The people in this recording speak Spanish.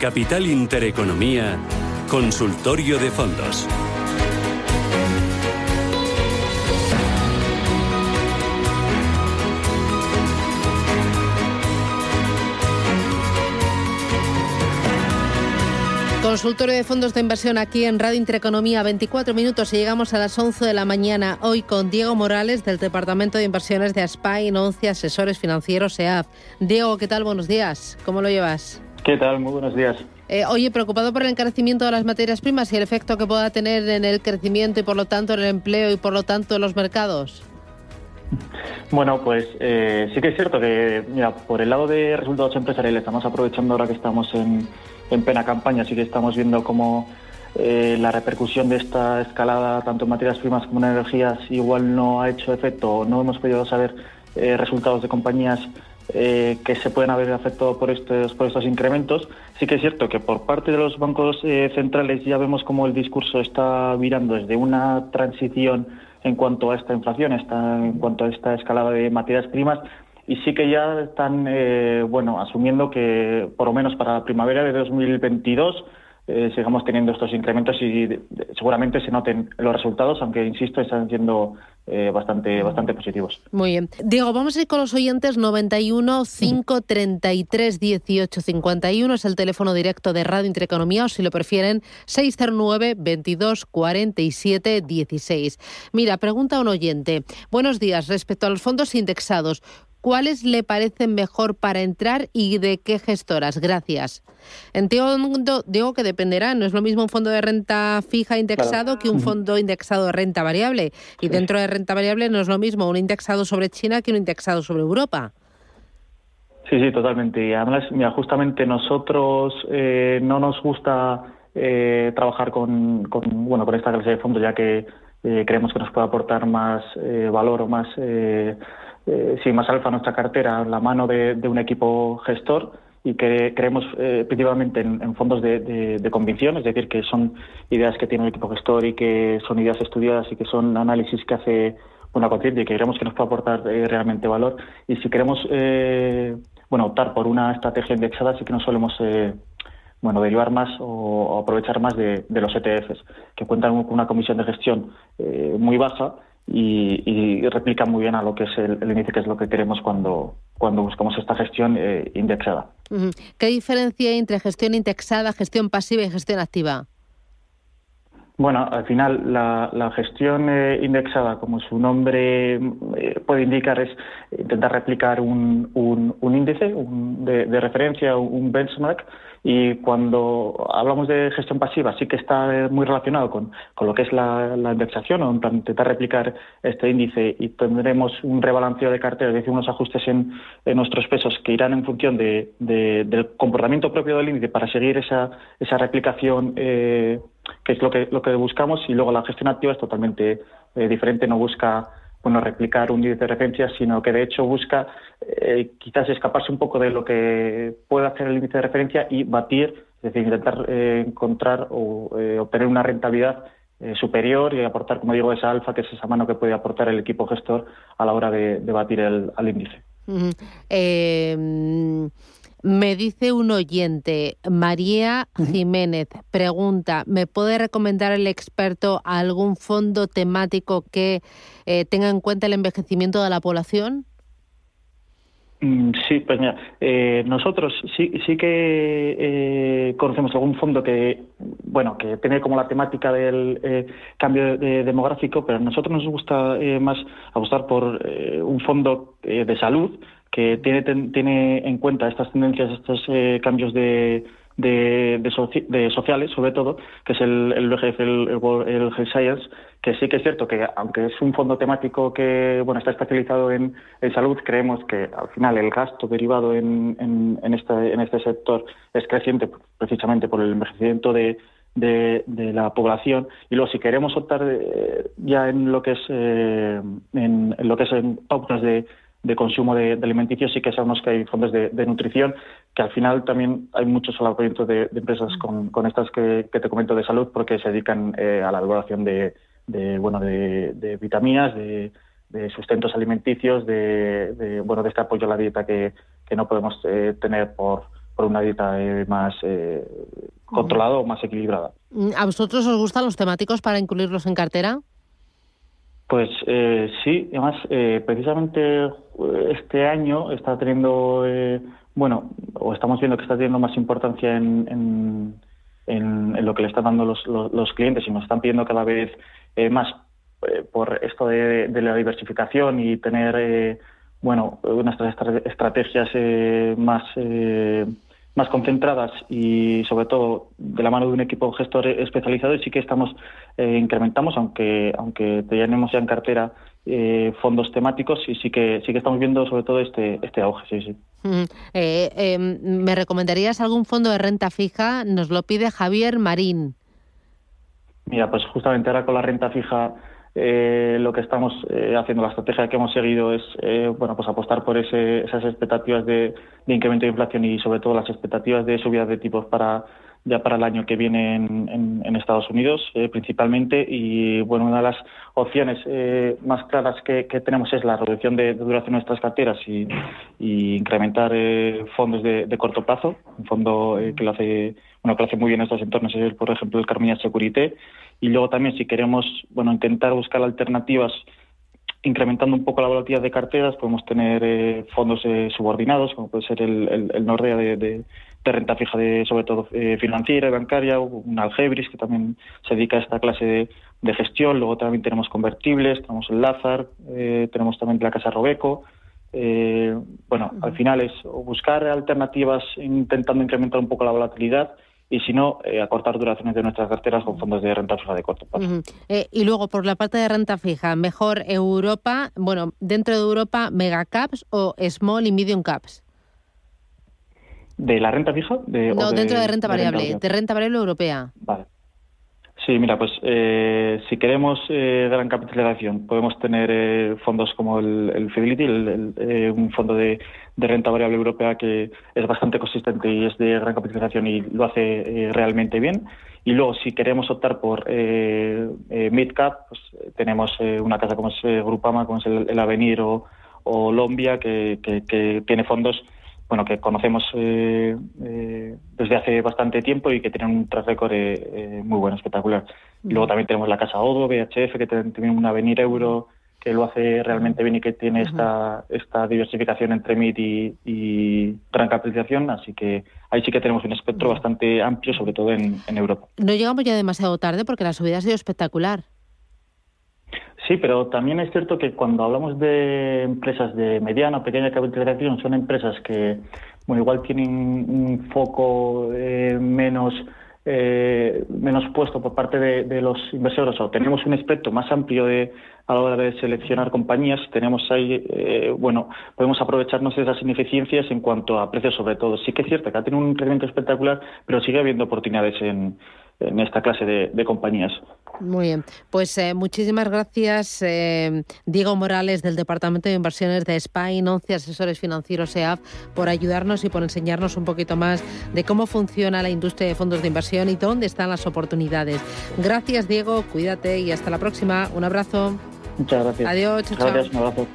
Capital Intereconomía, Consultorio de Fondos. Consultorio de fondos de inversión aquí en Radio Intereconomía, 24 minutos y llegamos a las 11 de la mañana. Hoy con Diego Morales del Departamento de Inversiones de ASPAI, 11 Asesores Financieros EAF. Diego, ¿qué tal? Buenos días. ¿Cómo lo llevas? ¿Qué tal? Muy buenos días. Eh, oye, preocupado por el encarecimiento de las materias primas y el efecto que pueda tener en el crecimiento y por lo tanto en el empleo y por lo tanto en los mercados. Bueno, pues eh, sí que es cierto que, mira, por el lado de resultados empresariales, estamos aprovechando ahora que estamos en, en plena campaña, sí que estamos viendo cómo eh, la repercusión de esta escalada, tanto en materias primas como en energías, igual no ha hecho efecto, no hemos podido saber eh, resultados de compañías eh, que se pueden haber afectado por estos, por estos incrementos. Sí que es cierto que por parte de los bancos centrales ya vemos cómo el discurso está virando desde una transición en cuanto a esta inflación, está, en cuanto a esta escalada de materias primas, y sí que ya están eh, bueno asumiendo que por lo menos para la primavera de 2022 eh, sigamos teniendo estos incrementos y seguramente se noten los resultados, aunque insisto están siendo eh, bastante bastante positivos. Muy bien. Diego, vamos a ir con los oyentes 91 533 18 51 es el teléfono directo de Radio Intereconomía o si lo prefieren 609 22 47 16. Mira, pregunta un oyente. Buenos días, respecto a los fondos indexados, ¿cuáles le parecen mejor para entrar y de qué gestoras? Gracias. Entiendo, digo que dependerá, no es lo mismo un fondo de renta fija indexado que un fondo indexado de renta variable. Y dentro de renta variable no es lo mismo un indexado sobre China que un indexado sobre Europa. Sí, sí, totalmente. Y además, mira, justamente nosotros eh, no nos gusta eh, trabajar con, bueno, con esta clase de fondos, ya que eh, creemos que nos puede aportar más valor o más eh, más alfa nuestra cartera la mano de, un equipo gestor y que creemos eh, principalmente en, fondos de, convicción, es decir, que son ideas que tiene el equipo gestor y que son ideas estudiadas y que son análisis que hace una conciencia y que creemos que nos puede aportar eh, realmente valor. Y si queremos bueno optar por una estrategia indexada, sí que no solemos bueno, derivar más o, aprovechar más de, los ETFs, que cuentan con una comisión de gestión muy baja y, replica muy bien a lo que es el, índice, que es lo que queremos cuando, cuando buscamos esta gestión eh, indexada. ¿Qué diferencia hay entre gestión indexada, gestión pasiva y gestión activa? Bueno, al final la, gestión eh, indexada, como su nombre eh, puede indicar, es intentar replicar un, un, índice de, de, referencia, un benchmark, y cuando hablamos de gestión pasiva, sí que está muy relacionado con, lo que es la, indexación, o intentar replicar este índice y tendremos un rebalanceo de cartera, es decir, unos ajustes en, nuestros pesos que irán en función del comportamiento propio del índice para seguir esa, esa replicación, eh, que es lo que, lo que buscamos, y luego la gestión activa es totalmente eh, diferente, no busca bueno, replicar un índice de referencia, sino que de hecho busca eh, quizás escaparse un poco de lo que puede hacer el índice de referencia y batir, es decir, intentar eh, encontrar o eh, obtener una rentabilidad superior y aportar, como digo, esa alfa, que es esa mano que puede aportar el equipo gestor a la hora de, batir el, al índice. Me dice un oyente, María Jiménez, pregunta, ¿me puede recomendar el experto algún fondo temático que eh, tenga en cuenta el envejecimiento de la población? Mm, sí, pues mira, eh, nosotros sí, sí que eh, conocemos algún fondo que, bueno, que tiene como la temática del cambio demográfico, pero a nosotros nos gusta más apostar por un fondo de salud que tiene, tiene en cuenta estas tendencias, estos eh, cambios de, de, sociales, sobre todo, que es el, el el, Health Science, que sí que es cierto que, aunque es un fondo temático que bueno está especializado en, en salud, creemos que al final el gasto derivado en, en, en, este, en este sector es creciente precisamente por el envejecimiento de, de, la población. Y luego si queremos optar eh, ya en lo que es eh, en, lo que es en pautas de de consumo de, alimenticios, sí que sabemos que hay fondos de, nutrición, que al final también hay muchos solapamientos de, empresas con, estas que, te comento de salud, porque se dedican eh, a la elaboración de, bueno, de, vitaminas, de, sustentos alimenticios, de, bueno, de este apoyo a la dieta que, no podemos eh, tener por, por una dieta más controlada o más equilibrada. ¿A vosotros os gustan los temáticos para incluirlos en cartera? Pues eh, sí, además, eh, precisamente eh, este año está teniendo, bueno, o estamos viendo que está teniendo más importancia en, en, lo que le están dando los, los, clientes y nos están pidiendo cada vez más por esto de, de, la diversificación y tener, bueno, unas estrategias más más concentradas y sobre todo de la mano de un equipo gestor especializado y sí que estamos eh, incrementamos aunque aunque tenemos ya en cartera eh, fondos temáticos y sí que sí que estamos viendo sobre todo este este auge sí sí. Eh, em, me recomendarías algún fondo de renta fija nos lo pide Javier Marín. Mira pues justamente ahora con la renta fija eh, lo que estamos eh, haciendo, la estrategia que hemos seguido es eh, bueno pues apostar por ese, esas expectativas de, incremento de inflación y sobre todo las expectativas de subida de tipos para ya para el año que viene en, Estados Unidos principalmente. Y bueno una de las opciones más claras que, tenemos es la reducción de, duración de nuestras carteras y, incrementar fondos de, corto plazo. Un fondo que lo hace bueno que lo hace muy bien en estos entornos es por ejemplo el Carmina Securité y luego también si queremos bueno intentar buscar alternativas incrementando un poco la volatilidad de carteras podemos tener eh, fondos eh, subordinados como puede ser el, el, Nordea de, renta fija de sobre todo eh, financiera y bancaria un Algebris que también se dedica a esta clase de, gestión. Luego también tenemos convertibles tenemos el Lazar tenemos también la casa Robeco. Bueno al final es buscar alternativas intentando incrementar un poco la volatilidad y si no, eh, acortar duraciones de nuestras carteras con fondos de renta fija de corto plazo. Eh, y luego, por la parte de renta fija, mejor Europa, bueno, dentro de Europa, mega caps o small y medium caps. ¿De la renta fija? no, dentro de renta variable, de renta variable europea. Vale. Sí, mira, pues eh, si queremos eh, gran capitalización, podemos tener eh, fondos como el, Fidelity, un fondo de, renta variable europea que es bastante consistente y es de gran capitalización y lo hace realmente bien. Y luego, si queremos optar por mid cap, pues tenemos una casa como es Grupama, como es el, Avenir o, Lombia, que, que tiene fondos bueno, que conocemos eh, eh, desde hace bastante tiempo y que tienen un track record eh, muy bueno, espectacular. Luego también tenemos la Casa Odo, BHF, que tiene un Avenir Euro que lo hace realmente bien y que tiene esta, esta diversificación entre MIT y, gran capitalización, así que ahí sí que tenemos un espectro bastante amplio, sobre todo en, en Europa. No llegamos ya demasiado tarde porque la subida ha sido espectacular. Sí, pero también es cierto que cuando hablamos de empresas de mediana o pequeña capitalización, son empresas que, bueno, igual tienen un foco eh, menos eh, menos puesto por parte de, los inversores o tenemos un espectro más amplio de, a la hora de seleccionar compañías, tenemos ahí, eh, bueno, podemos aprovecharnos de esas ineficiencias en cuanto a precios sobre todo. Sí que es cierto que ha tenido un crecimiento espectacular, pero sigue habiendo oportunidades en, en esta clase de, compañías. Muy bien, pues eh, muchísimas gracias eh, Diego Morales del Departamento de Inversiones de Spain, 11 asesores financieros EAF, por ayudarnos y por enseñarnos un poquito más de cómo funciona la industria de fondos de inversión y dónde están las oportunidades. Gracias Diego, cuídate y hasta la próxima. Un abrazo. Muchas gracias. Adiós. Chao, gracias, un abrazo.